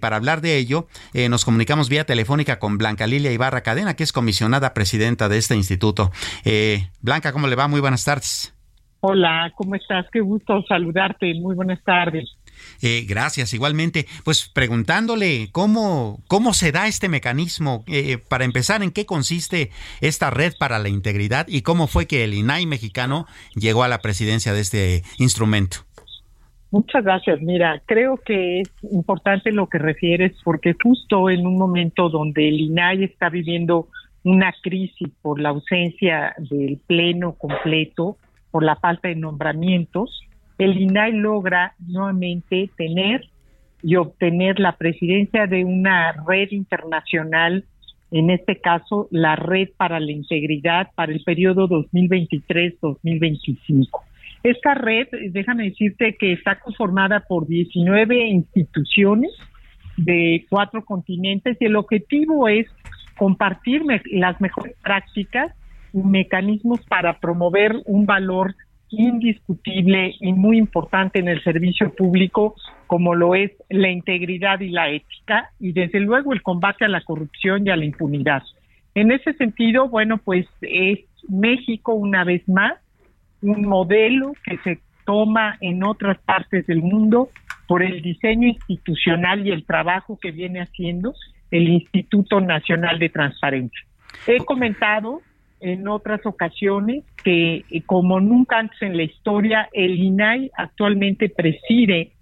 Para hablar de ello, eh, nos comunicamos vía telefónica con Blanca Lilia Ibarra Cadena, que es comisionada presidenta de este instituto. Eh, Blanca, ¿cómo le va? Muy buenas tardes. Hola, ¿cómo estás? Qué gusto saludarte. Muy buenas tardes. Eh, gracias, igualmente. Pues preguntándole cómo, cómo se da este mecanismo, eh, para empezar, en qué consiste esta red para la integridad y cómo fue que el INAI mexicano llegó a la presidencia de este instrumento. Muchas gracias. Mira, creo que es importante lo que refieres porque justo en un momento donde el INAI está viviendo una crisis por la ausencia del pleno completo, por la falta de nombramientos, el INAI logra nuevamente tener y obtener la presidencia de una red internacional, en este caso la Red para la Integridad para el periodo 2023-2025. Esta red, déjame decirte que está conformada por 19 instituciones de cuatro continentes y el objetivo es compartir las mejores prácticas y mecanismos para promover un valor indiscutible y muy importante en el servicio público como lo es la integridad y la ética y desde luego el combate a la corrupción y a la impunidad. En ese sentido, bueno, pues es México una vez más un modelo que se toma en otras partes del mundo por el diseño institucional y el trabajo que viene haciendo el Instituto Nacional de Transparencia. He comentado en otras ocasiones que eh, como nunca antes en la historia, el INAI actualmente preside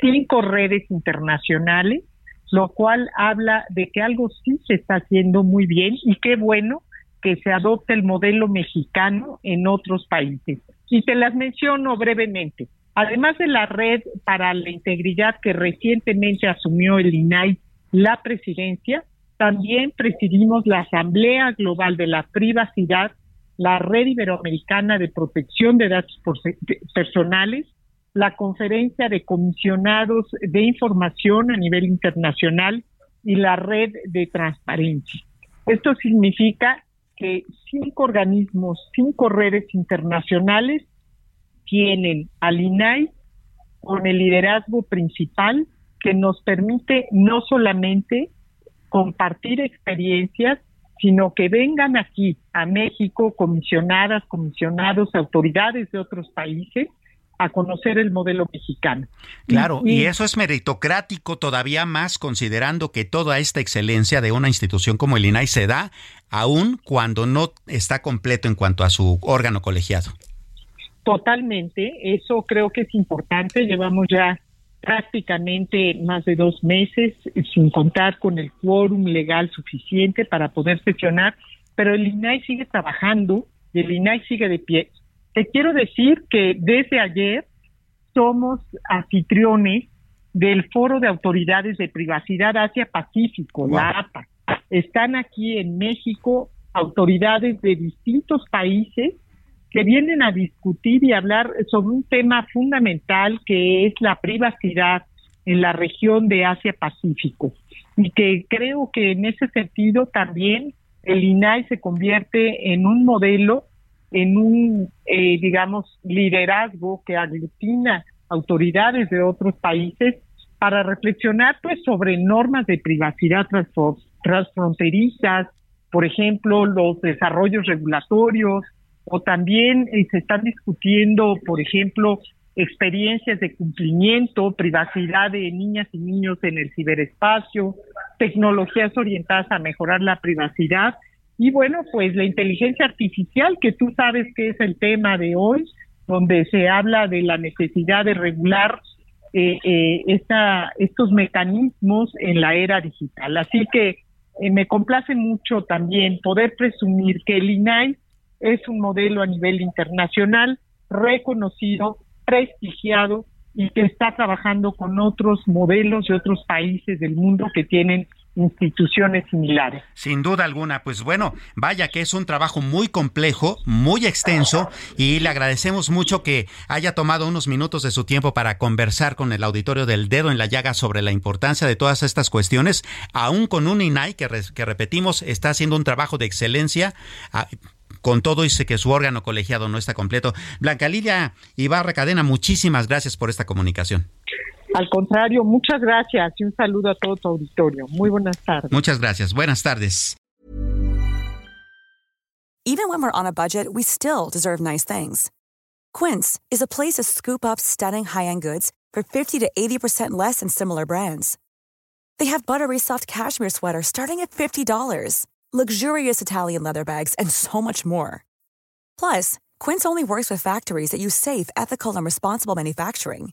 cinco redes internacionales, lo cual habla de que algo sí se está haciendo muy bien y qué bueno que se adopte el modelo mexicano en otros países. Y te las menciono brevemente. Además de la red para la integridad que recientemente asumió el INAI la presidencia, también presidimos la Asamblea Global de la Privacidad, la Red Iberoamericana de Protección de Datos Personales, la Conferencia de Comisionados de Información a nivel internacional y la Red de Transparencia. Esto significa que cinco organismos, cinco redes internacionales tienen al INAI con el liderazgo principal que nos permite no solamente compartir experiencias, sino que vengan aquí a México comisionadas, comisionados, autoridades de otros países a conocer el modelo mexicano. Claro, y, eso es meritocrático todavía más considerando que toda esta excelencia de una institución como el INAI se da aún cuando no está completo en cuanto a su órgano colegiado. Totalmente, eso creo que es importante. Llevamos ya prácticamente más de dos meses sin contar con el quórum legal suficiente para poder sesionar, pero el INAI sigue trabajando y el INAI sigue de pie. Te quiero decir que desde ayer somos anfitriones del Foro de Autoridades de Privacidad Asia-Pacífico, la APA. Están aquí en México autoridades de distintos países que vienen a discutir y hablar sobre un tema fundamental que es la privacidad en la región de Asia-Pacífico. Y que creo que en ese sentido también el INAI se convierte en un modelo, en un, eh, digamos, liderazgo que aglutina autoridades de otros países para reflexionar pues sobre normas de privacidad transfronterizas, por ejemplo, los desarrollos regulatorios, o también eh, se están discutiendo, por ejemplo, experiencias de cumplimiento, privacidad de niñas y niños en el ciberespacio, tecnologías orientadas a mejorar la privacidad y bueno, pues la inteligencia artificial, que tú sabes que es el tema de hoy, donde se habla de la necesidad de regular eh, eh, esta, estos mecanismos en la era digital. Así que eh, me complace mucho también poder presumir que el INAI es un modelo a nivel internacional reconocido, prestigiado y que está trabajando con otros modelos de otros países del mundo que tienen instituciones similares. Sin duda alguna, pues bueno, vaya que es un trabajo muy complejo, muy extenso y le agradecemos mucho que haya tomado unos minutos de su tiempo para conversar con el auditorio del dedo en la llaga sobre la importancia de todas estas cuestiones, aún con un INAI que, repetimos está haciendo un trabajo de excelencia. Ah, con todo y sé que su órgano colegiado no está completo. Blanca Lidia Ibarra Cadena, muchísimas gracias por esta comunicación. Al contrario, muchas gracias y un saludo a todo tu auditorio. Muy buenas tardes. Muchas gracias. Buenas tardes. Even when we're on a budget, we still deserve nice things. Quince is a place to scoop up stunning high-end goods for 50 to 80% less than similar brands. They have buttery soft cashmere sweaters starting at $50, luxurious Italian leather bags, and so much more. Plus, Quince only works with factories that use safe, ethical, and responsible manufacturing.